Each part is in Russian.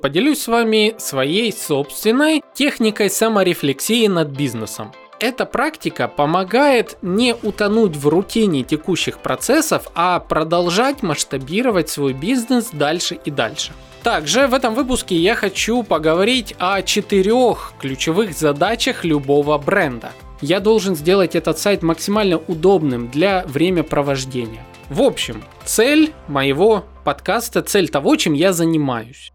Поделюсь с вами своей собственной техникой саморефлексии над бизнесом. Эта практика помогает не утонуть в рутине текущих процессов, а продолжать масштабировать свой бизнес дальше и дальше. Также в этом выпуске я хочу поговорить о четырех ключевых задачах любого бренда. Я должен сделать этот сайт максимально удобным для времяпровождения. В общем, цель моего подкаста, цель того, чем я занимаюсь.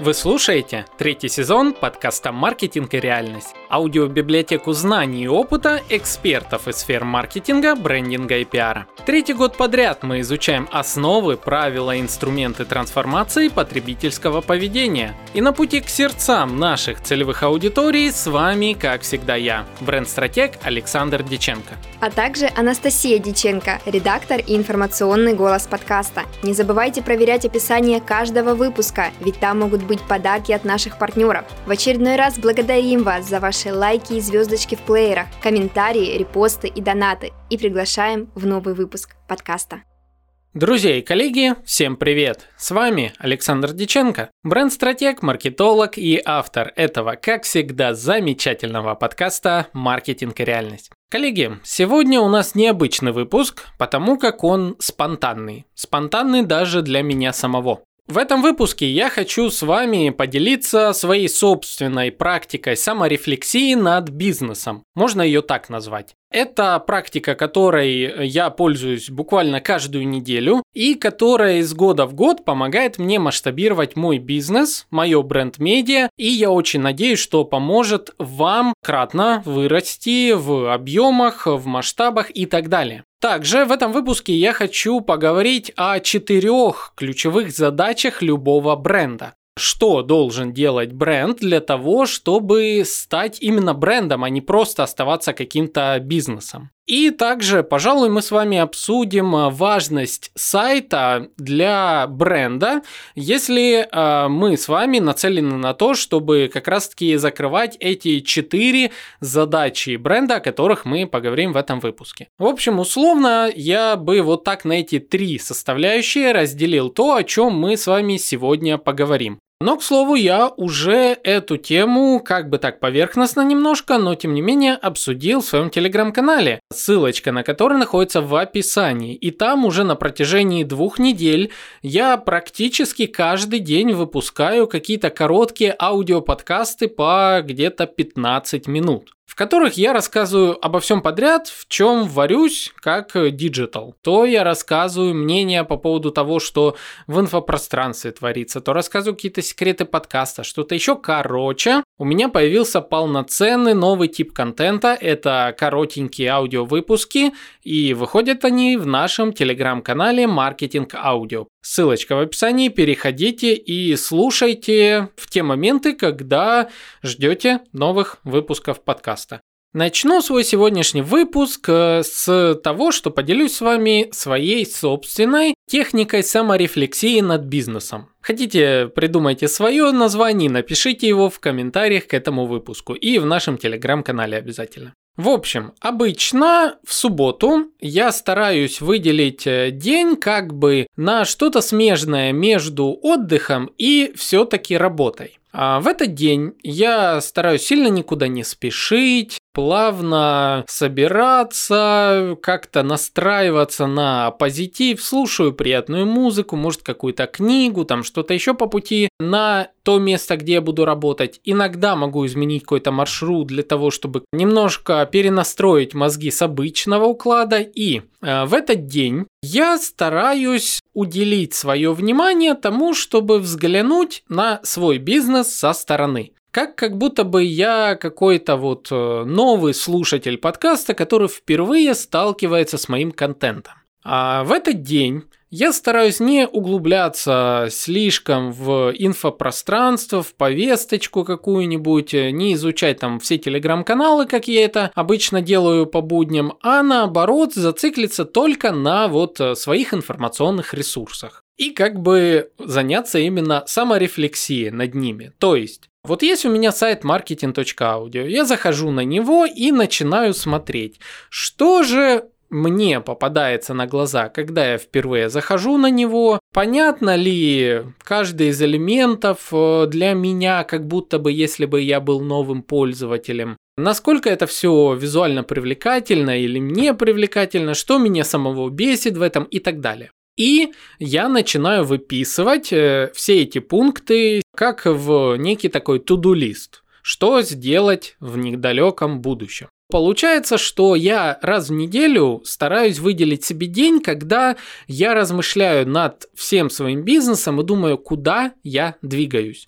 Вы слушаете третий сезон подкаста «Маркетинг и реальность» аудиобиблиотеку знаний и опыта экспертов из сфер маркетинга, брендинга и пиара. Третий год подряд мы изучаем основы, правила и инструменты трансформации потребительского поведения. И на пути к сердцам наших целевых аудиторий с вами, как всегда, я, бренд-стратег Александр Диченко. А также Анастасия Диченко, редактор и информационный голос подкаста. Не забывайте проверять описание каждого выпуска, ведь там могут быть подарки от наших партнеров. В очередной раз благодарим вас за ваш ваши лайки и звездочки в плеерах, комментарии, репосты и донаты и приглашаем в новый выпуск подкаста. Друзья и коллеги, всем привет! С вами Александр Диченко, бренд-стратег, маркетолог и автор этого, как всегда, замечательного подкаста «Маркетинг и реальность». Коллеги, сегодня у нас необычный выпуск, потому как он спонтанный. Спонтанный даже для меня самого. В этом выпуске я хочу с вами поделиться своей собственной практикой саморефлексии над бизнесом. Можно ее так назвать. Это практика, которой я пользуюсь буквально каждую неделю и которая из года в год помогает мне масштабировать мой бизнес, мое бренд-медиа, и я очень надеюсь, что поможет вам кратно вырасти в объемах, в масштабах и так далее. Также в этом выпуске я хочу поговорить о четырех ключевых задачах любого бренда что должен делать бренд для того, чтобы стать именно брендом, а не просто оставаться каким-то бизнесом. И также, пожалуй, мы с вами обсудим а, важность сайта для бренда, если э, мы с вами нацелены на то, чтобы как раз-таки закрывать эти четыре задачи бренда, о которых мы поговорим в этом выпуске. В общем, условно, я бы вот так на эти три составляющие разделил то, о чем мы с вами сегодня поговорим. Но, к слову, я уже эту тему как бы так поверхностно немножко, но тем не менее обсудил в своем телеграм-канале, ссылочка на который находится в описании. И там уже на протяжении двух недель я практически каждый день выпускаю какие-то короткие аудиоподкасты по где-то 15 минут которых я рассказываю обо всем подряд, в чем варюсь как digital. То я рассказываю мнение по поводу того, что в инфопространстве творится, то рассказываю какие-то секреты подкаста, что-то еще. Короче, у меня появился полноценный новый тип контента. Это коротенькие аудиовыпуски, и выходят они в нашем телеграм-канале «Маркетинг Аудио». Ссылочка в описании, переходите и слушайте в те моменты, когда ждете новых выпусков подкаста. Начну свой сегодняшний выпуск э, с того, что поделюсь с вами своей собственной техникой саморефлексии над бизнесом. Хотите, придумайте свое название, напишите его в комментариях к этому выпуску и в нашем телеграм-канале обязательно. В общем, обычно в субботу я стараюсь выделить э, день как бы на что-то смежное между отдыхом и все-таки работой. А в этот день я стараюсь сильно никуда не спешить, плавно собираться, как-то настраиваться на позитив, слушаю приятную музыку, может какую-то книгу, там что-то еще по пути на то место, где я буду работать. Иногда могу изменить какой-то маршрут для того, чтобы немножко перенастроить мозги с обычного уклада. И э, в этот день я стараюсь уделить свое внимание тому, чтобы взглянуть на свой бизнес со стороны. Как как будто бы я какой-то вот э, новый слушатель подкаста, который впервые сталкивается с моим контентом. А в этот день я стараюсь не углубляться слишком в инфопространство, в повесточку какую-нибудь, не изучать там все телеграм-каналы, как я это обычно делаю по будням, а наоборот зациклиться только на вот э, своих информационных ресурсах. И как бы заняться именно саморефлексией над ними. То есть, вот есть у меня сайт marketing.audio, я захожу на него и начинаю смотреть, что же мне попадается на глаза, когда я впервые захожу на него, понятно ли каждый из элементов э, для меня, как будто бы если бы я был новым пользователем, Насколько это все визуально привлекательно или не привлекательно, что меня самого бесит в этом и так далее. И я начинаю выписывать э, все эти пункты как в некий такой туду-лист. Что сделать в недалеком будущем. Получается, что я раз в неделю стараюсь выделить себе день, когда я размышляю над всем своим бизнесом и думаю, куда я двигаюсь,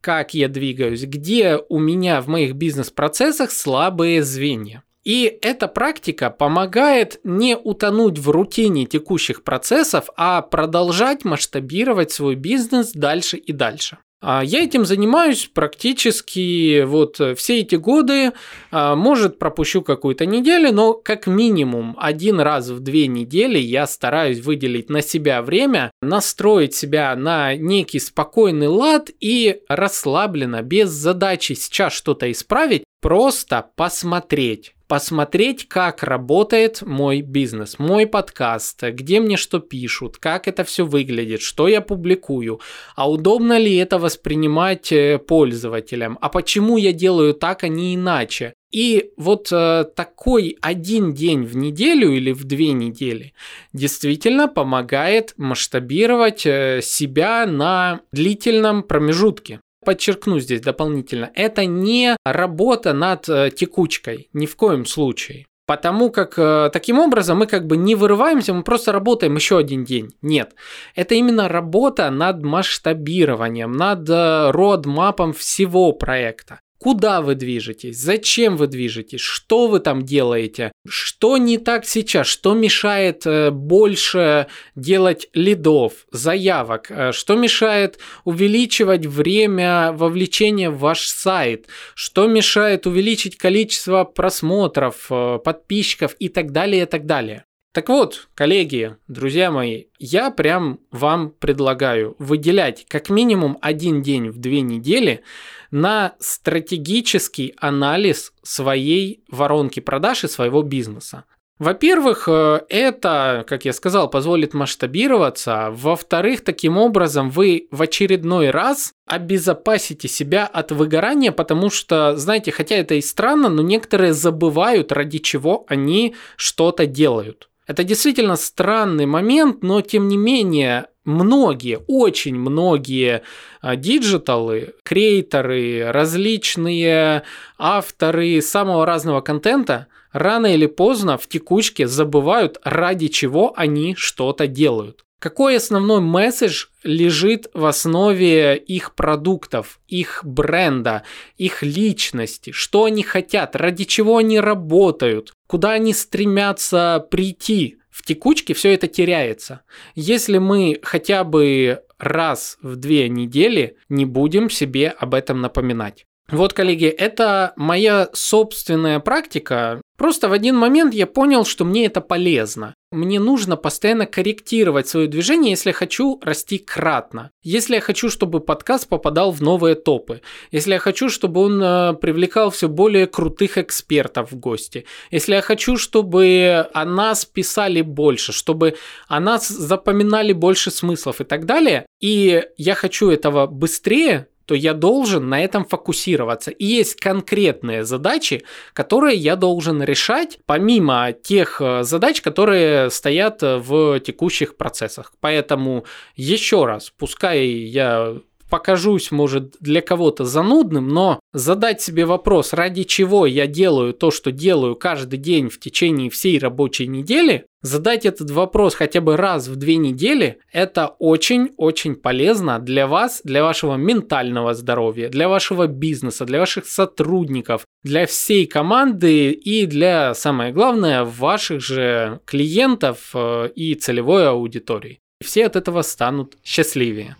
как я двигаюсь, где у меня в моих бизнес-процессах слабые звенья. И эта практика помогает не утонуть в рутине текущих процессов, а продолжать масштабировать свой бизнес дальше и дальше. А я этим занимаюсь практически вот все эти годы. А, может, пропущу какую-то неделю, но как минимум один раз в две недели я стараюсь выделить на себя время, настроить себя на некий спокойный лад и расслабленно, без задачи сейчас что-то исправить, просто посмотреть посмотреть, как работает мой бизнес, мой подкаст, где мне что пишут, как это все выглядит, что я публикую, а удобно ли это воспринимать э, пользователям, а почему я делаю так, а не иначе. И вот э, такой один день в неделю или в две недели действительно помогает масштабировать э, себя на длительном промежутке подчеркну здесь дополнительно, это не работа над э, текучкой, ни в коем случае. Потому как э, таким образом мы как бы не вырываемся, мы просто работаем еще один день. Нет. Это именно работа над масштабированием, над э, родмапом всего проекта. Куда вы движетесь? Зачем вы движетесь? Что вы там делаете? Что не так сейчас? Что мешает э, больше делать лидов, заявок? Э, что мешает увеличивать время вовлечения в ваш сайт? Что мешает увеличить количество просмотров, э, подписчиков и так далее, и так далее? Так вот, коллеги, друзья мои, я прям вам предлагаю выделять как минимум один день в две недели на стратегический анализ своей воронки продаж и своего бизнеса. Во-первых, э, это, как я сказал, позволит масштабироваться. Во-вторых, таким образом вы в очередной раз обезопасите себя от выгорания, потому что, знаете, хотя это и странно, но некоторые забывают, ради чего они что-то делают. Это действительно странный момент, но тем не менее многие, очень многие а, диджиталы, креаторы, различные авторы самого разного контента рано или поздно в текучке забывают, ради чего они что-то делают. Какой основной месседж лежит в основе их продуктов, их бренда, их личности, что они хотят, ради чего они работают, куда они стремятся прийти. В текучке все это теряется. Если мы хотя бы раз в две недели не будем себе об этом напоминать. Вот, коллеги, это моя собственная практика. Просто в один момент я понял, что мне это полезно. Мне нужно постоянно корректировать свое движение, если хочу расти кратно. Если я хочу, чтобы подкаст попадал в новые топы. Если я хочу, чтобы он э, привлекал все более крутых экспертов в гости. Если я хочу, чтобы о нас писали больше, чтобы о нас запоминали больше смыслов и так далее. И я хочу этого быстрее, то я должен на этом фокусироваться. И есть конкретные задачи, которые я должен решать, помимо тех э, задач, которые стоят э, в текущих процессах. Поэтому еще раз, пускай я покажусь, может, для кого-то занудным, но задать себе вопрос, ради чего я делаю то, что делаю каждый день в течение всей рабочей недели, задать этот вопрос хотя бы раз в две недели, это очень-очень полезно для вас, для вашего ментального здоровья, для вашего бизнеса, для ваших сотрудников, для всей команды и для, самое главное, ваших же клиентов э, и целевой аудитории. Все от этого станут счастливее.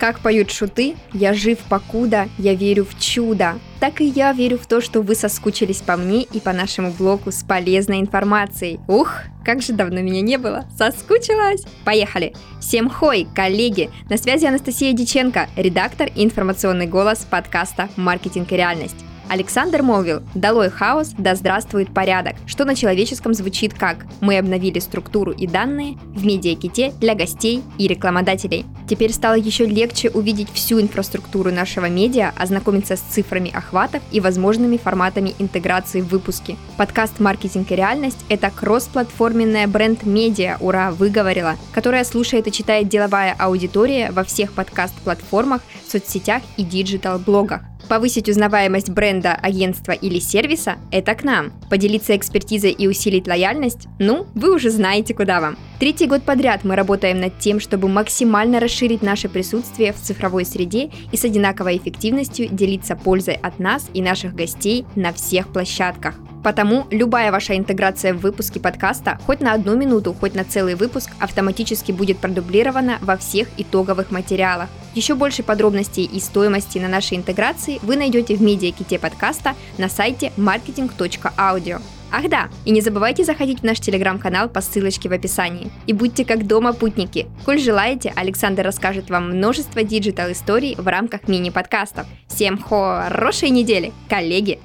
Как поют шуты, я жив покуда, я верю в чудо. Так и я верю в то, что вы соскучились по мне и по нашему блогу с полезной информацией. Ух, как же давно меня не было. Соскучилась. Поехали. Всем хой, коллеги. На связи Анастасия Диченко, редактор и информационный голос подкаста «Маркетинг и реальность». Александр молвил «Долой хаос, да здравствует порядок», что на человеческом звучит как «Мы обновили структуру и данные в медиаките для гостей и рекламодателей». Теперь стало еще легче увидеть всю инфраструктуру нашего медиа, ознакомиться с цифрами охватов и возможными форматами интеграции в выпуске. Подкаст «Маркетинг и реальность» — это кроссплатформенная бренд-медиа, ура, выговорила, которая слушает и читает деловая аудитория во всех подкаст-платформах, соцсетях и digital-блогах. Повысить узнаваемость бренда, агентства или сервиса – это к нам. Поделиться экспертизой и усилить лояльность – ну, вы уже знаете, куда вам. Третий год подряд мы работаем над тем, чтобы максимально расширить наше присутствие в цифровой среде и с одинаковой эффективностью делиться пользой от нас и наших гостей на всех площадках. Потому любая ваша интеграция в выпуске подкаста, хоть на одну минуту, хоть на целый выпуск, автоматически будет продублирована во всех итоговых материалах. Еще больше подробностей и стоимости на нашей интеграции вы найдете в медиаките подкаста на сайте marketing.audio. Ах да, и не забывайте заходить в наш телеграм-канал по ссылочке в описании. И будьте как дома путники. Коль желаете, Александр расскажет вам множество диджитал-историй в рамках мини-подкастов. Всем хорошей недели, коллеги!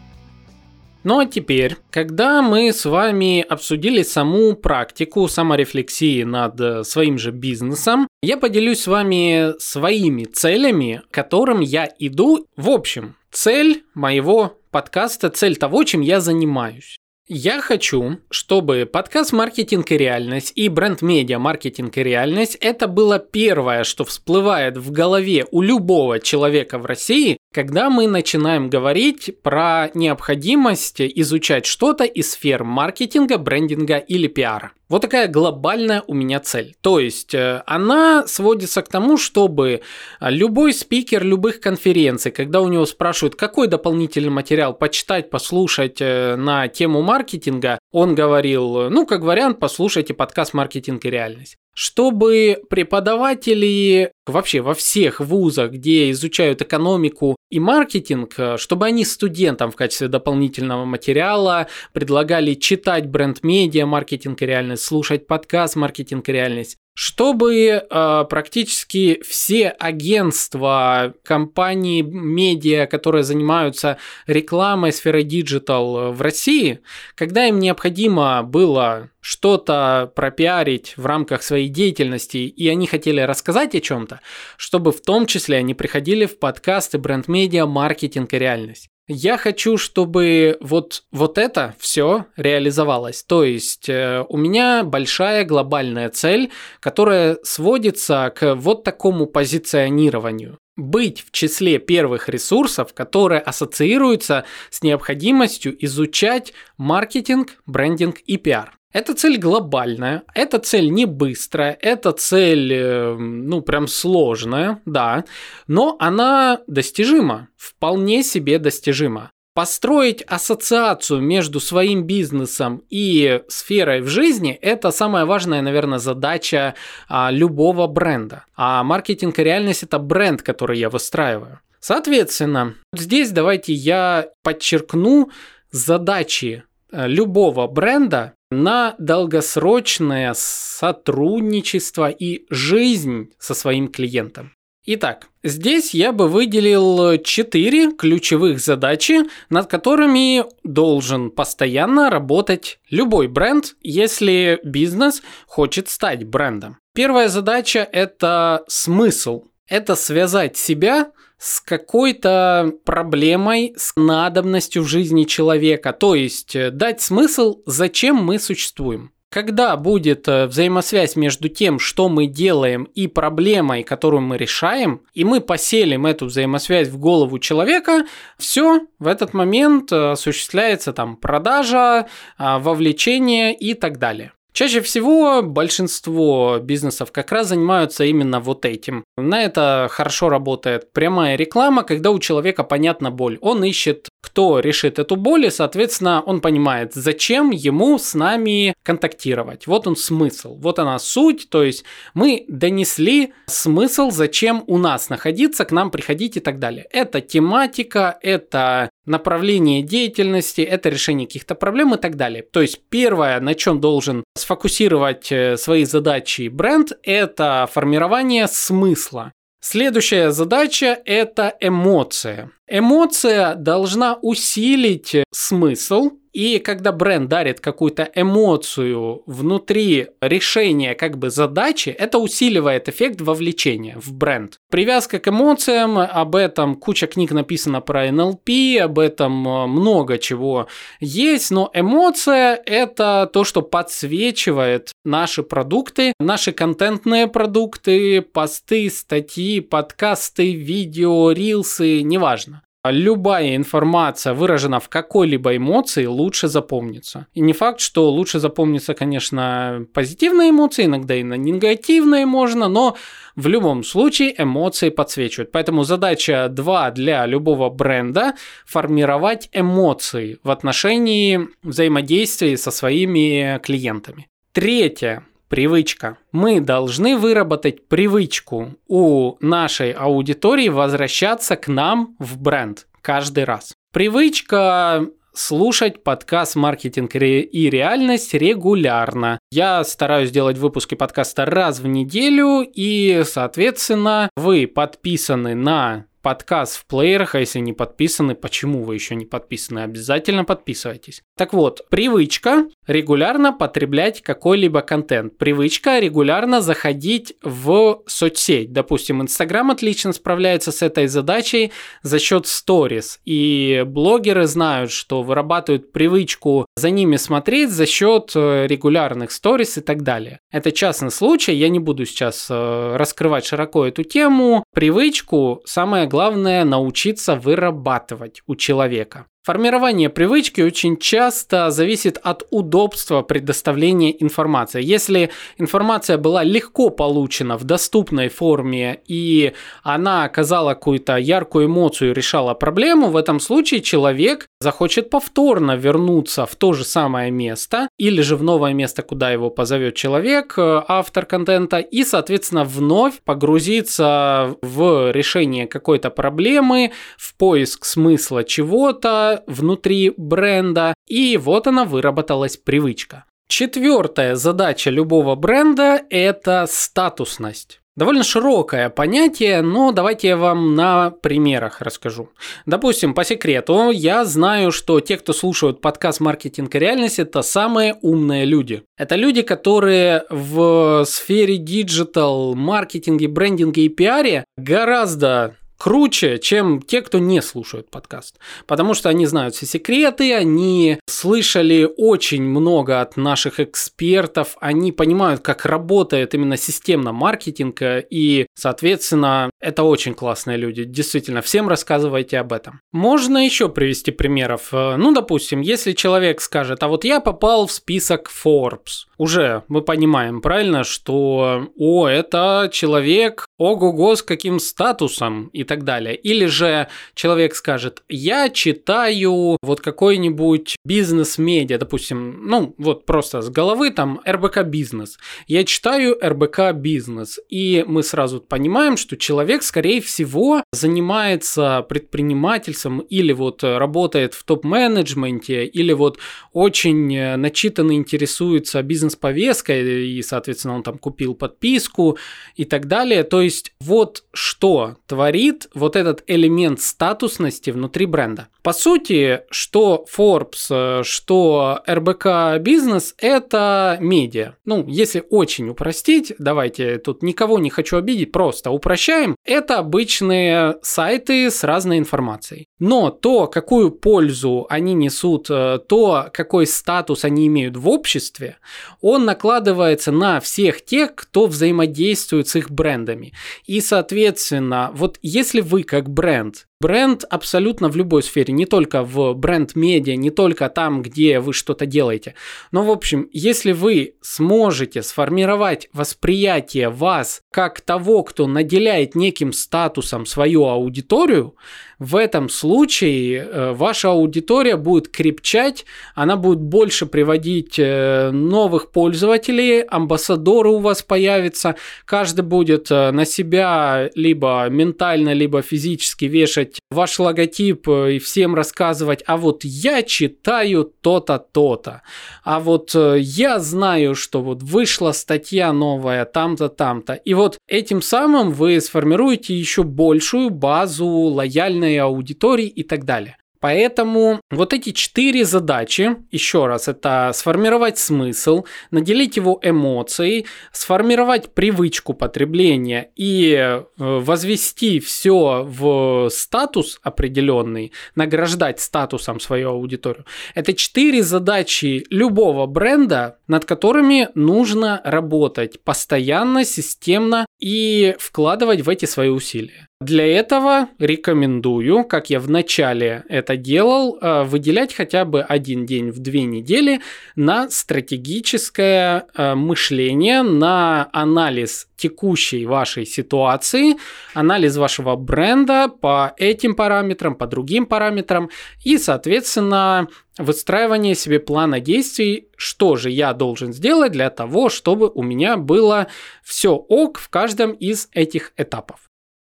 Ну а теперь, когда мы с вами обсудили саму практику саморефлексии над э, своим же бизнесом, я поделюсь с вами своими целями, к которым я иду. В общем, цель моего подкаста, цель того, чем я занимаюсь. Я хочу, чтобы подкаст «Маркетинг и реальность» и бренд-медиа «Маркетинг и реальность» это было первое, что всплывает в голове у любого человека в России, когда мы начинаем говорить про необходимость изучать что-то из сфер маркетинга, брендинга или пиара. Вот такая глобальная у меня цель. То есть э, она сводится к тому, чтобы любой спикер любых конференций, когда у него спрашивают, какой дополнительный материал почитать, послушать э, на тему маркетинга, он говорил, ну, как вариант, послушайте подкаст «Маркетинг и реальность» чтобы преподаватели вообще во всех вузах, где изучают экономику и маркетинг, э, чтобы они студентам в качестве дополнительного материала предлагали читать бренд-медиа, маркетинг и реальность, слушать подкаст «Маркетинг и реальность», чтобы э, практически все агентства, компании, медиа, которые занимаются рекламой сферы digital в России, когда им необходимо было что-то пропиарить в рамках своей деятельности, и они хотели рассказать о чем-то, чтобы в том числе они приходили в подкасты бренд-медиа, маркетинг и реальность. Я хочу, чтобы вот, вот это все реализовалось. То есть э, у меня большая глобальная цель, которая сводится к вот такому позиционированию быть в числе первых ресурсов, которые ассоциируются с необходимостью изучать маркетинг, брендинг и пиар. Эта цель глобальная, эта цель не быстрая, эта цель, э, ну, прям сложная, да, но она достижима, вполне себе достижима. Построить ассоциацию между своим бизнесом и сферой в жизни – это самая важная, наверное, задача а, любого бренда. А маркетинг и реальность – это бренд, который я выстраиваю. Соответственно, здесь давайте я подчеркну задачи э, любого бренда на долгосрочное сотрудничество и жизнь со своим клиентом. Итак, здесь я бы выделил четыре ключевых задачи, над которыми должен постоянно работать любой бренд, если бизнес хочет стать брендом. Первая задача – это смысл. Это связать себя с какой-то проблемой, с надобностью в жизни человека. То есть э, дать смысл, зачем мы существуем. Когда будет э, взаимосвязь между тем, что мы делаем, и проблемой, которую мы решаем, и мы поселим эту взаимосвязь в голову человека, все, в этот момент э, осуществляется там продажа, вовлечение и так далее. Чаще всего большинство бизнесов как раз занимаются именно вот этим. На это хорошо работает прямая реклама, когда у человека понятна боль. Он ищет, кто решит эту боль, и, соответственно, он понимает, зачем ему с нами контактировать. Вот он смысл, вот она суть, то есть мы донесли смысл, зачем у нас находиться, к нам приходить и так далее. Это тематика, это направление деятельности, это решение каких-то проблем и так далее. То есть первое, на чем должен сфокусировать э, свои задачи бренд, это формирование смысла. Следующая задача – это эмоция. Эмоция должна усилить смысл, и когда бренд дарит какую-то эмоцию внутри решения как бы задачи, это усиливает эффект вовлечения в бренд. Привязка к эмоциям, об этом куча книг написано про NLP, об этом э, много чего есть, но эмоция – это то, что подсвечивает наши продукты, наши контентные продукты, посты, статьи, подкасты, видео, рилсы, неважно любая информация выражена в какой-либо эмоции, лучше запомнится. И не факт, что лучше запомнится, конечно, позитивные эмоции, иногда и на негативные можно, но в любом случае эмоции подсвечивают. Поэтому задача 2 для любого бренда – формировать эмоции в отношении взаимодействия со своими клиентами. Третье привычка. Мы должны выработать привычку у нашей аудитории возвращаться к нам в бренд каждый раз. Привычка слушать подкаст «Маркетинг и реальность» регулярно. Я стараюсь делать выпуски подкаста раз в неделю, и, соответственно, вы подписаны на подкаст в плеерах, а если не подписаны, почему вы еще не подписаны, обязательно подписывайтесь. Так вот, привычка регулярно потреблять какой-либо контент. Привычка регулярно заходить в соцсеть. Допустим, Инстаграм отлично справляется с этой задачей за счет сторис. И блогеры знают, что вырабатывают привычку за ними смотреть за счет э, регулярных сторис и так далее. Это частный случай, я не буду сейчас э, раскрывать широко эту тему. Привычку самое главное научиться вырабатывать у человека. Формирование привычки очень часто зависит от удобства предоставления информации. Если информация была легко получена в доступной форме и она оказала какую-то яркую эмоцию, решала проблему, в этом случае человек захочет повторно вернуться в то же самое место или же в новое место, куда его позовет человек, э, автор контента, и, соответственно, вновь погрузиться в решение какой-то проблемы, в поиск смысла чего-то, внутри бренда, и вот она выработалась привычка. Четвертая задача любого бренда – это статусность. Довольно широкое понятие, но давайте я вам на примерах расскажу. Допустим, по секрету, я знаю, что те, кто слушают подкаст «Маркетинг и реальность», это самые умные люди. Это люди, которые в сфере digital, маркетинге, брендинге и пиаре гораздо круче, чем те, кто не слушают подкаст. Потому что они знают все секреты, они слышали очень много от наших экспертов, они понимают, как работает именно системно маркетинг, и, соответственно, это очень классные люди. Действительно, всем рассказывайте об этом. Можно еще привести примеров. Ну, допустим, если человек скажет, а вот я попал в список Forbes, уже мы понимаем, правильно, что, о, это человек, ого-го, с каким статусом и так далее. Или же человек скажет, я читаю вот какой-нибудь бизнес-медиа, допустим, ну вот просто с головы там РБК бизнес. Я читаю РБК бизнес. И мы сразу понимаем, что человек, скорее всего, занимается предпринимательством или вот работает в топ-менеджменте, или вот очень начитанно интересуется бизнес-повесткой, и, соответственно, он там купил подписку и так далее. То есть вот что творит вот этот элемент статусности внутри бренда. По сути, что Forbes, э, что РБК бизнес – это медиа. Ну, если очень упростить, давайте, тут никого не хочу обидеть, просто упрощаем. Это обычные сайты с разной информацией. Но то, какую пользу они несут, э, то, какой статус они имеют в обществе, он накладывается на всех тех, кто взаимодействует с их брендами. И, соответственно, вот если вы как бренд Бренд абсолютно в любой сфере, не только в бренд-медиа, не только там, где вы что-то делаете. Но, в общем, если вы сможете сформировать восприятие вас как того, кто наделяет неким статусом свою аудиторию, в этом случае э, ваша аудитория будет крепчать, она будет больше приводить э, новых пользователей, амбассадоры у вас появятся, каждый будет э, на себя либо ментально, либо физически вешать вешать ваш логотип и всем рассказывать, а вот я читаю то-то, то-то, а вот я знаю, что вот вышла статья новая там-то, там-то. И вот этим самым вы сформируете еще большую базу лояльной аудитории и так далее. Поэтому вот эти четыре задачи, еще раз, это сформировать смысл, наделить его эмоцией, сформировать привычку потребления и э, возвести все в статус определенный, награждать статусом свою аудиторию. Это четыре задачи любого бренда, над которыми нужно работать постоянно, системно и вкладывать в эти свои усилия. Для этого рекомендую, как я в начале это делал, э, выделять хотя бы один день в две недели на стратегическое э, мышление, на анализ текущей вашей ситуации, анализ вашего бренда по этим параметрам, по другим параметрам и, соответственно, выстраивание себе плана действий, что же я должен сделать для того, чтобы у меня было все ок в каждом из этих этапов.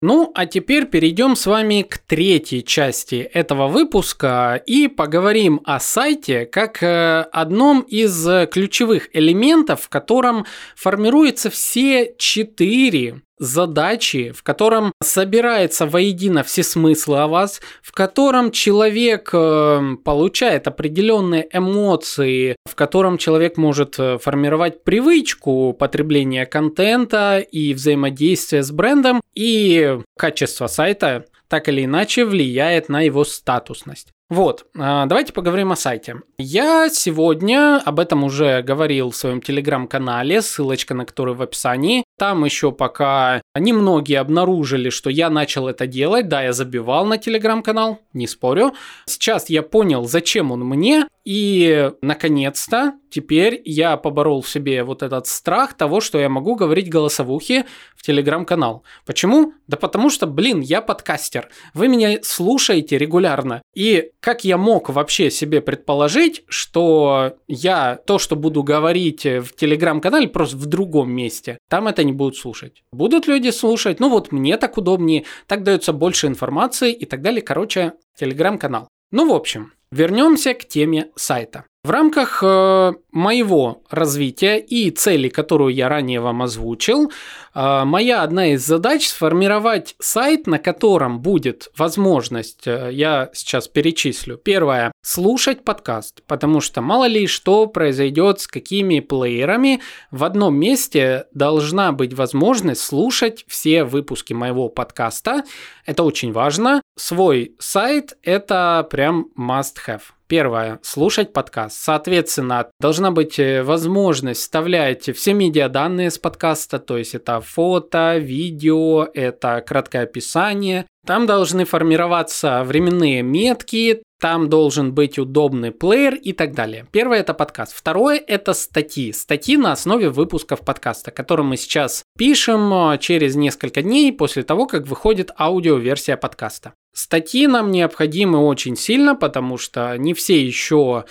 Ну, а теперь перейдем с вами к третьей части этого выпуска и поговорим о сайте как э, одном из ключевых элементов, в котором формируются все четыре задачи, в котором собирается воедино все смыслы о вас, в котором человек э, получает определенные эмоции, в котором человек может э, формировать привычку потребления контента и взаимодействия с брендом, и качество сайта так или иначе влияет на его статусность. Вот, а, давайте поговорим о сайте. Я сегодня об этом уже говорил в своем телеграм-канале, ссылочка на который в описании. Там еще пока немногие обнаружили, что я начал это делать. Да, я забивал на телеграм-канал, не спорю. Сейчас я понял, зачем он мне. И, наконец-то, теперь я поборол в себе вот этот страх того, что я могу говорить голосовухи в телеграм-канал. Почему? Да потому что, блин, я подкастер. Вы меня слушаете регулярно. И как я мог вообще себе предположить, что я то, что буду говорить в телеграм-канале, просто в другом месте, там это не будут слушать. Будут люди слушать, ну вот мне так удобнее, так дается больше информации и так далее. Короче, телеграм-канал. Ну, в общем, вернемся к теме сайта. В рамках э, моего развития и цели, которую я ранее вам озвучил, э, моя одна из задач сформировать сайт, на котором будет возможность, э, я сейчас перечислю. Первое, слушать подкаст, потому что мало ли что произойдет с какими плеерами. В одном месте должна быть возможность слушать все выпуски моего подкаста. Это очень важно. Свой сайт – это прям must have. Первое. Слушать подкаст. Соответственно, должна быть э, возможность вставлять все медиаданные с подкаста, то есть это фото, видео, это краткое описание. Там должны формироваться временные метки, там должен быть удобный плеер и так далее. Первое это подкаст. Второе это статьи. Статьи на основе выпусков подкаста, который мы сейчас пишем э, через несколько дней после того, как выходит аудиоверсия подкаста. Статьи нам необходимы очень сильно, потому что не все еще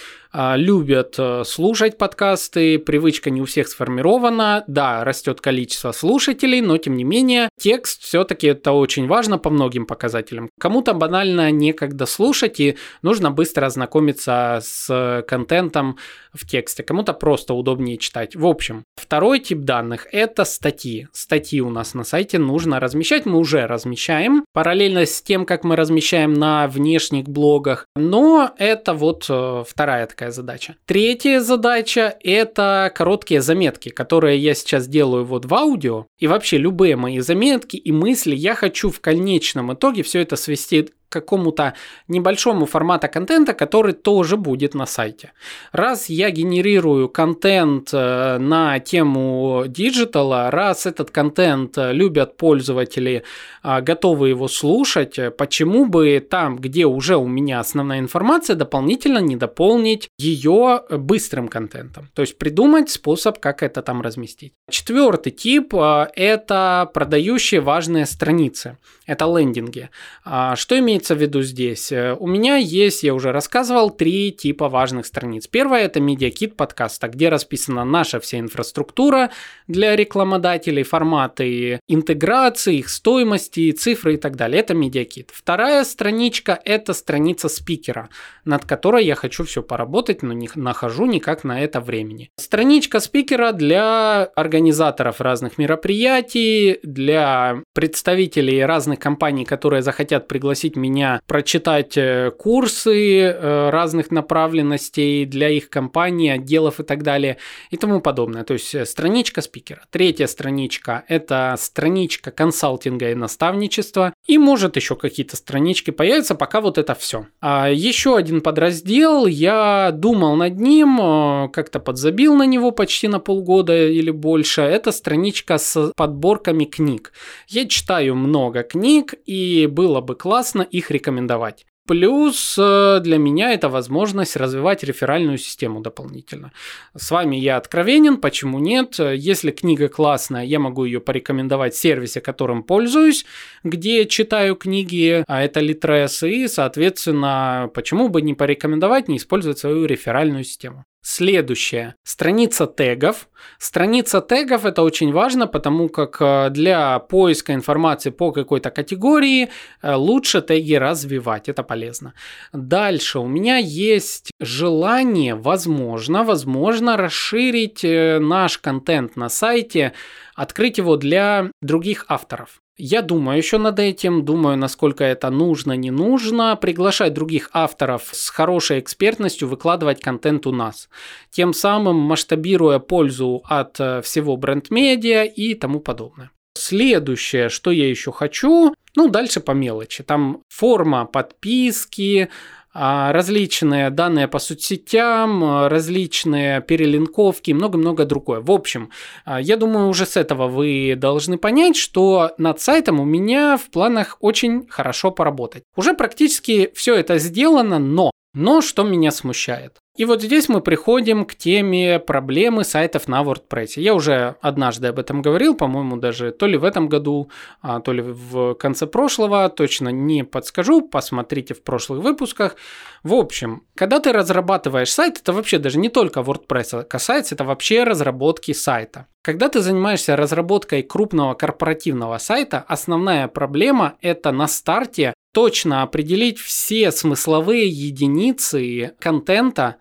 любят э, слушать подкасты, привычка не у всех сформирована. Да, растет количество слушателей, но тем не менее текст все-таки это очень важно по многим показателям. Кому-то банально некогда слушать и нужно быстро ознакомиться с контентом в тексте, кому-то просто удобнее читать. В общем, второй тип данных – это статьи. Статьи у нас на сайте нужно размещать, мы уже размещаем, параллельно с тем, как мы размещаем на внешних блогах, но это вот э, вторая такая задача. Третья задача – это короткие заметки, которые я сейчас делаю вот в аудио, и вообще любые мои заметки и мысли я хочу в конечном итоге все это свести какому-то небольшому формата контента, который тоже будет на сайте. Раз я генерирую контент э, на тему диджитала, раз этот контент э, любят пользователи, э, готовы его слушать, почему бы там, где уже у меня основная информация, дополнительно не дополнить ее быстрым контентом. То есть придумать способ, как это там разместить. Четвертый тип – это продающие важные страницы. Это лендинги. А, что имеется имеется в виду здесь? Э, у меня есть, я уже рассказывал, три типа важных страниц. Первая это медиакит подкаста, где расписана наша вся инфраструктура для рекламодателей, форматы интеграции, их стоимости, цифры и так далее. Это медиакит. Вторая страничка это страница спикера, над которой я хочу все поработать, но не нахожу никак на это времени. Страничка спикера для организаторов разных мероприятий, для представителей разных компаний, которые захотят пригласить меня прочитать э, курсы э, разных направленностей для их компаний, отделов и так далее и тому подобное. То есть э, страничка спикера. Третья страничка – это страничка консалтинга и наставничества. И может еще какие-то странички появятся, пока вот это все. А еще один подраздел, я думал над ним, как-то подзабил на него почти на полгода или больше. Это страничка с подборками книг. Я читаю много книг, и было бы классно их рекомендовать. Плюс э, для меня это возможность развивать реферальную систему дополнительно. С вами я откровенен, почему нет? Если книга классная, я могу ее порекомендовать в сервисе, которым пользуюсь, где читаю книги, а это Litres, и, соответственно, почему бы не порекомендовать, не использовать свою реферальную систему. Следующее. Страница тегов. Страница тегов это очень важно, потому как э, для поиска информации по какой-то категории э, лучше теги развивать. Это полезно. Дальше у меня есть желание, возможно, возможно, расширить э, наш контент на сайте, открыть его для других авторов. Я думаю еще над этим, думаю, насколько это нужно, не нужно. Приглашать других авторов с хорошей экспертностью выкладывать контент у нас. Тем самым масштабируя пользу от э, всего бренд-медиа и тому подобное. Следующее, что я еще хочу, ну, дальше по мелочи. Там форма подписки, различные данные по соцсетям, а, различные перелинковки и много-много другое. В общем, а, я думаю, уже с этого вы должны понять, что над сайтом у меня в планах очень хорошо поработать. Уже практически все это сделано, но но что меня смущает? И вот здесь мы приходим к теме проблемы сайтов на WordPress. Я уже однажды об этом говорил, по-моему, даже то ли в этом году, а, то ли в конце прошлого, точно не подскажу, посмотрите в прошлых выпусках. В общем, когда ты разрабатываешь сайт, это вообще даже не только WordPress касается, это вообще разработки сайта. Когда ты занимаешься разработкой крупного корпоративного сайта, основная проблема это на старте точно определить все смысловые единицы контента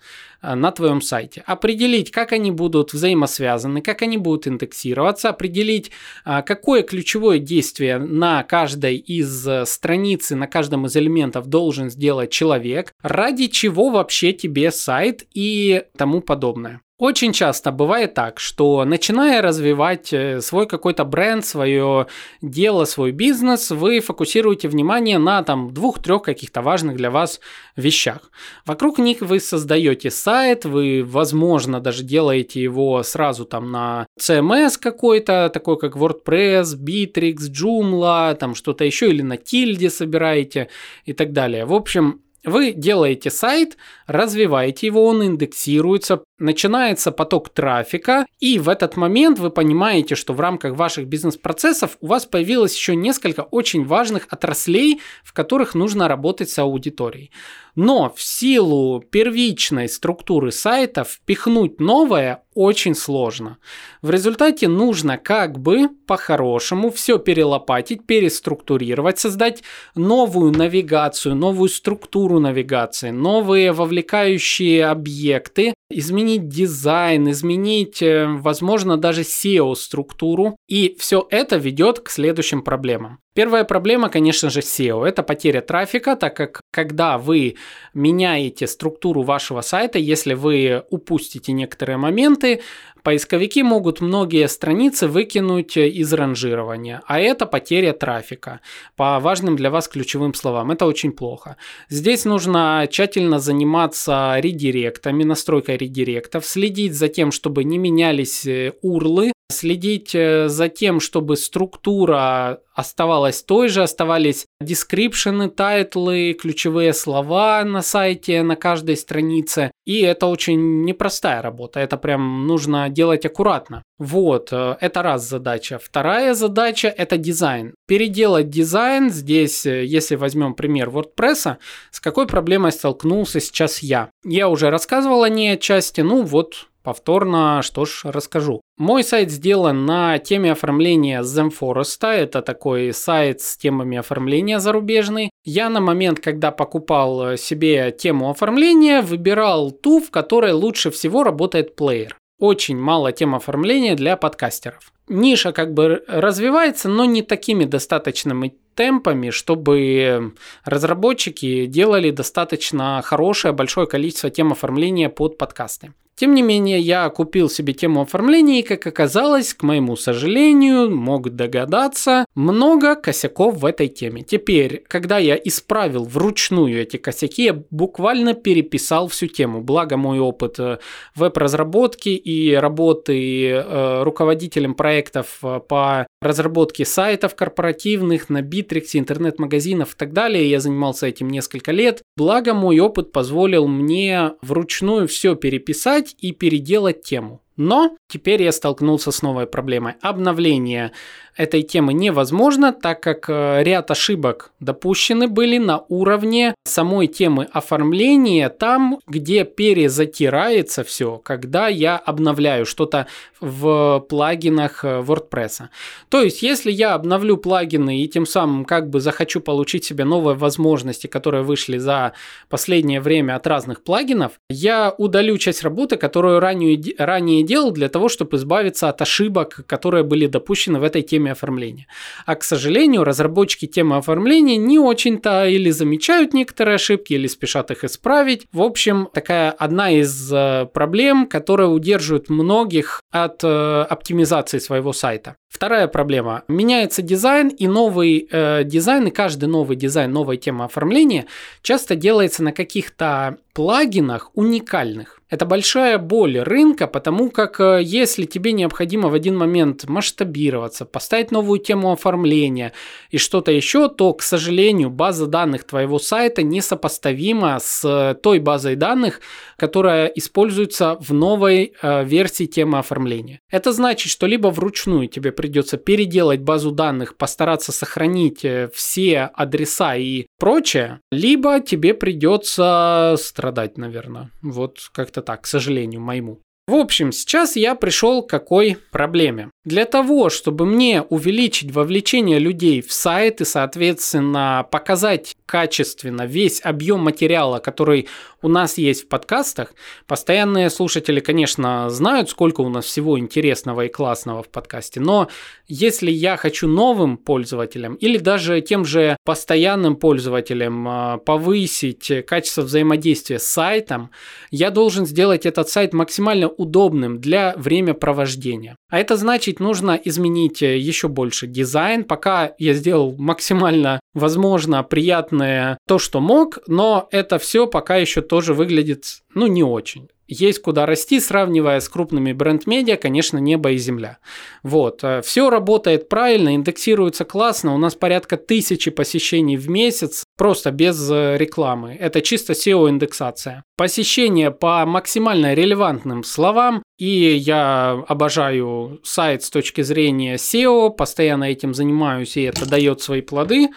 на твоем сайте. Определить, как они будут взаимосвязаны, как они будут индексироваться, определить, э, какое ключевое действие на каждой из э, страниц, на каждом из элементов должен сделать человек, ради чего вообще тебе сайт и тому подобное. Очень часто бывает так, что начиная развивать э, свой какой-то бренд, свое дело, свой бизнес, вы фокусируете внимание на там двух-трех каких-то важных для вас вещах. Вокруг них вы создаете сайт, вы, возможно, даже делаете его сразу там на CMS какой-то, такой как WordPress, Bittrex, Joomla, там что-то еще, или на Tilde собираете и так далее. В общем, вы делаете сайт, развиваете его, он индексируется, начинается поток трафика, и в этот момент вы понимаете, что в рамках ваших бизнес-процессов у вас появилось еще несколько очень важных отраслей, в которых нужно работать с аудиторией. Но в силу первичной структуры сайта впихнуть новое очень сложно. В результате нужно как бы по-хорошему все перелопатить, переструктурировать, создать новую навигацию, новую структуру навигации, новые вовлекающие объекты, изменить дизайн, изменить, э, возможно, даже SEO-структуру. И все это ведет к следующим проблемам. Первая проблема, конечно же, SEO. Это потеря трафика, так как когда вы меняете структуру вашего сайта, если вы упустите некоторые моменты, поисковики могут многие страницы выкинуть из ранжирования, а это потеря трафика по важным для вас ключевым словам. Это очень плохо. Здесь нужно тщательно заниматься редиректами, настройкой редиректов, следить за тем, чтобы не менялись э, урлы следить э, за тем, чтобы структура оставалась той же, оставались дескрипшены, тайтлы, ключевые слова на сайте, на каждой странице. И это очень непростая работа, это прям нужно делать аккуратно. Вот, э, это раз задача. Вторая задача – это дизайн. Переделать дизайн здесь, э, если возьмем пример WordPress, с какой проблемой столкнулся сейчас я. Я уже рассказывал о ней отчасти, ну вот повторно, что ж, расскажу. Мой сайт сделан на теме оформления Zemforest. Это такой сайт с темами оформления зарубежный. Я на момент, когда покупал себе тему оформления, выбирал ту, в которой лучше всего работает плеер. Очень мало тем оформления для подкастеров. Ниша как бы развивается, но не такими достаточными темпами, чтобы разработчики делали достаточно хорошее, большое количество тем оформления под подкасты. Тем не менее, я купил себе тему оформления, и, как оказалось, к моему сожалению, мог догадаться, много косяков в этой теме. Теперь, когда я исправил вручную эти косяки, я буквально переписал всю тему. Благо, мой опыт э, веб-разработки и работы э, руководителем проектов э, по разработке сайтов корпоративных на Bittrex, интернет-магазинов и так далее, я занимался этим несколько лет. Благо, мой опыт позволил мне вручную все переписать, взять и переделать тему. Но теперь я столкнулся с новой проблемой. Обновление этой темы невозможно, так как э, ряд ошибок допущены были на уровне самой темы оформления, там, где перезатирается все, когда я обновляю что-то в плагинах э, WordPress. То есть, если я обновлю плагины и тем самым как бы захочу получить себе новые возможности, которые вышли за последнее время от разных плагинов, я удалю часть работы, которую ранее, ранее делал для того, чтобы избавиться от ошибок, которые были допущены в этой теме оформления. А, к сожалению, разработчики темы оформления не очень-то или замечают некоторые ошибки, или спешат их исправить. В общем, такая одна из э, проблем, которая удерживает многих от э, оптимизации своего сайта. Вторая проблема. Меняется дизайн, и новый э, дизайн, и каждый новый дизайн, новая тема оформления часто делается на каких-то плагинах уникальных. Это большая боль рынка, потому как э, если тебе необходимо в один момент масштабироваться, поставить новую тему оформления и что-то еще, то, к сожалению, база данных твоего сайта несопоставима с э, той базой данных, которая используется в новой э, версии темы оформления. Это значит, что либо вручную тебе придется переделать базу данных, постараться сохранить все адреса и прочее, либо тебе придется страдать, наверное. Вот как-то так, к сожалению, моему. В общем, сейчас я пришел к какой проблеме. Для того, чтобы мне увеличить вовлечение людей в сайт и, соответственно, показать качественно весь объем материала, который у нас есть в подкастах, постоянные слушатели, конечно, знают, сколько у нас всего интересного и классного в подкасте, но если я хочу новым пользователям или даже тем же постоянным пользователям а, повысить качество взаимодействия с сайтом, я должен сделать этот сайт максимально удобным для времяпровождения. А это значит, нужно изменить еще больше дизайн. Пока я сделал максимально, возможно, приятное то, что мог, но это все пока еще тоже выглядит, ну, не очень есть куда расти, сравнивая с крупными бренд-медиа, конечно, небо и земля. Вот. Э, Все работает правильно, индексируется классно, у нас порядка тысячи посещений в месяц, просто без э, рекламы. Это чисто SEO-индексация. Посещение по максимально релевантным словам, и я обожаю сайт с точки зрения SEO, постоянно этим занимаюсь, и это дает свои плоды.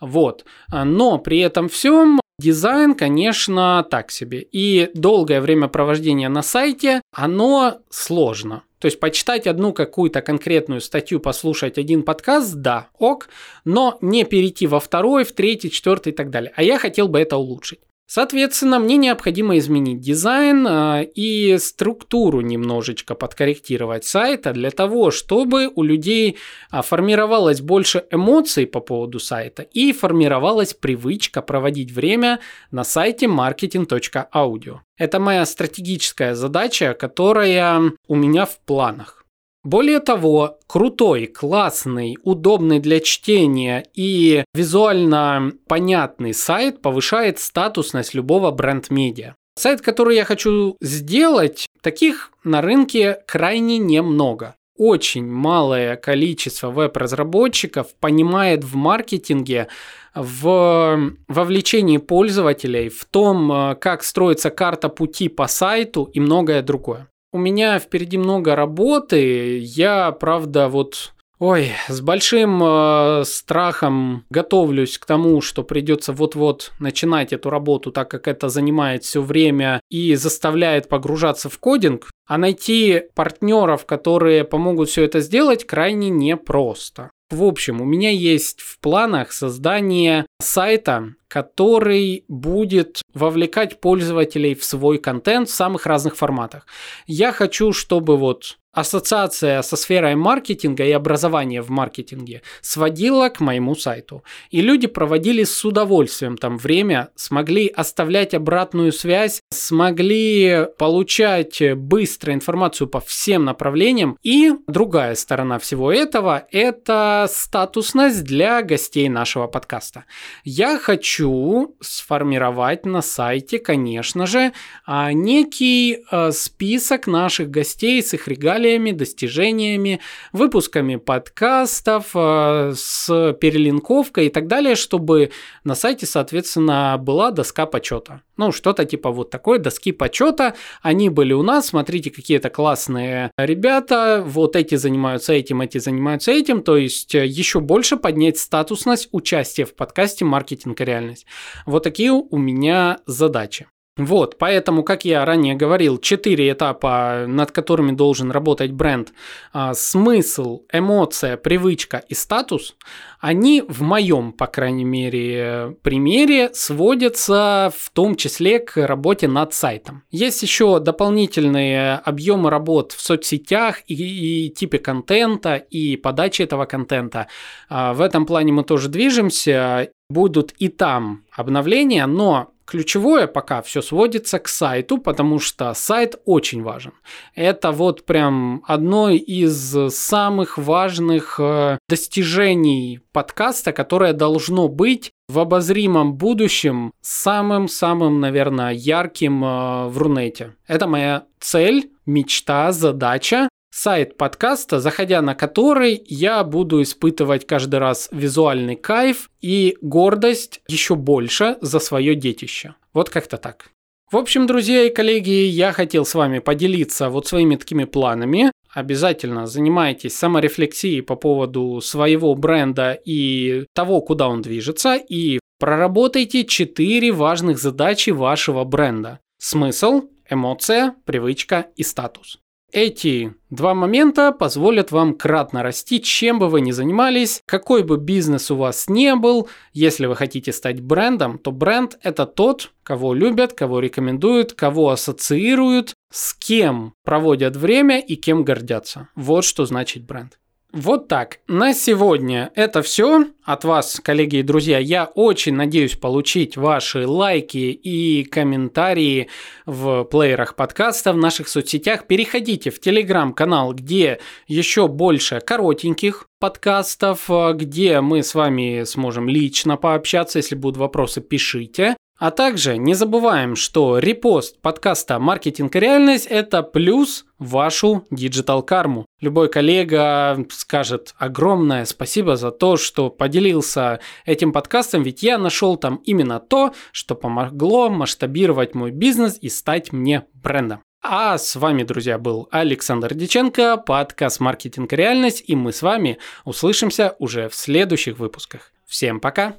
Вот. Но при этом всем Дизайн, конечно, так себе. И долгое время провождения на сайте, оно сложно. То есть почитать одну какую-то конкретную статью, послушать один подкаст, да, ок, но не перейти во второй, в третий, четвертый и так далее. А я хотел бы это улучшить. Соответственно, мне необходимо изменить дизайн э, и структуру немножечко подкорректировать сайта для того, чтобы у людей а, формировалось больше эмоций по поводу сайта и формировалась привычка проводить время на сайте marketing.audio. Это моя стратегическая задача, которая у меня в планах. Более того, крутой, классный, удобный для чтения и визуально понятный сайт повышает статусность любого бренд-медиа. Сайт, который я хочу сделать, таких на рынке крайне немного. очень малое количество веб-разработчиков понимает в маркетинге, в вовлечении пользователей, в том, э, как строится карта пути по сайту и многое другое. У меня впереди много работы. Я, правда, вот Ой, с большим э, страхом готовлюсь к тому, что придется вот-вот начинать эту работу, так как это занимает все время и заставляет погружаться в кодинг. А найти партнеров, которые помогут все это сделать, крайне непросто. В общем, у меня есть в планах создание сайта, который будет вовлекать пользователей в свой контент в самых разных форматах. Я хочу, чтобы вот ассоциация со сферой маркетинга и образования в маркетинге сводила к моему сайту. И люди проводили с удовольствием там время, смогли оставлять обратную связь, смогли получать быстро информацию по всем направлениям. И другая сторона всего этого – это статусность для гостей нашего подкаста. Я хочу сформировать на сайте, конечно же, а, некий а, список наших гостей с их регалиями, достижениями, выпусками подкастов, а, с перелинковкой и так далее, чтобы на сайте, соответственно, была доска почета. Ну, что-то типа вот такой доски почета. Они были у нас, смотрите, какие-то классные ребята, вот эти занимаются этим, эти занимаются этим, то есть еще больше поднять статусность участия в подкасте «Маркетинг и реальность». Вот такие у меня задачи. Вот, поэтому, как я ранее говорил, четыре этапа, над которыми должен работать бренд. А, смысл, эмоция, привычка и статус, они в моем, по крайней мере, примере сводятся в том числе к работе над сайтом. Есть еще дополнительные объемы работ в соцсетях и, и типе контента, и подачи этого контента. А, в этом плане мы тоже движемся. Будут и там обновления, но Ключевое пока все сводится к сайту, потому что сайт очень важен. Это вот прям одно из самых важных э, достижений подкаста, которое должно быть в обозримом будущем самым-самым, наверное, ярким э, в Рунете. Это моя цель, мечта, задача сайт подкаста, заходя на который я буду испытывать каждый раз визуальный кайф и гордость еще больше за свое детище. Вот как-то так. В общем, друзья и коллеги, я хотел с вами поделиться вот своими такими планами. Обязательно занимайтесь саморефлексией по поводу своего бренда и того, куда он движется, и проработайте четыре важных задачи вашего бренда. Смысл, эмоция, привычка и статус. Эти два момента позволят вам кратно расти, чем бы вы ни занимались, какой бы бизнес у вас не был. Если вы хотите стать брендом, то бренд – это тот, кого любят, кого рекомендуют, кого ассоциируют, с кем проводят время и кем гордятся. Вот что значит бренд. Вот так. На сегодня это все. От вас, коллеги и друзья, я очень надеюсь получить ваши лайки и комментарии в плеерах подкаста в наших соцсетях. Переходите в телеграм-канал, где еще больше коротеньких подкастов, где мы с вами сможем лично пообщаться. Если будут вопросы, пишите. А также не забываем, что репост подкаста «Маркетинг и реальность» – это плюс вашу digital карму. Любой коллега скажет огромное спасибо за то, что поделился этим подкастом, ведь я нашел там именно то, что помогло масштабировать мой бизнес и стать мне брендом. А с вами, друзья, был Александр Диченко, подкаст «Маркетинг и реальность», и мы с вами услышимся уже в следующих выпусках. Всем пока!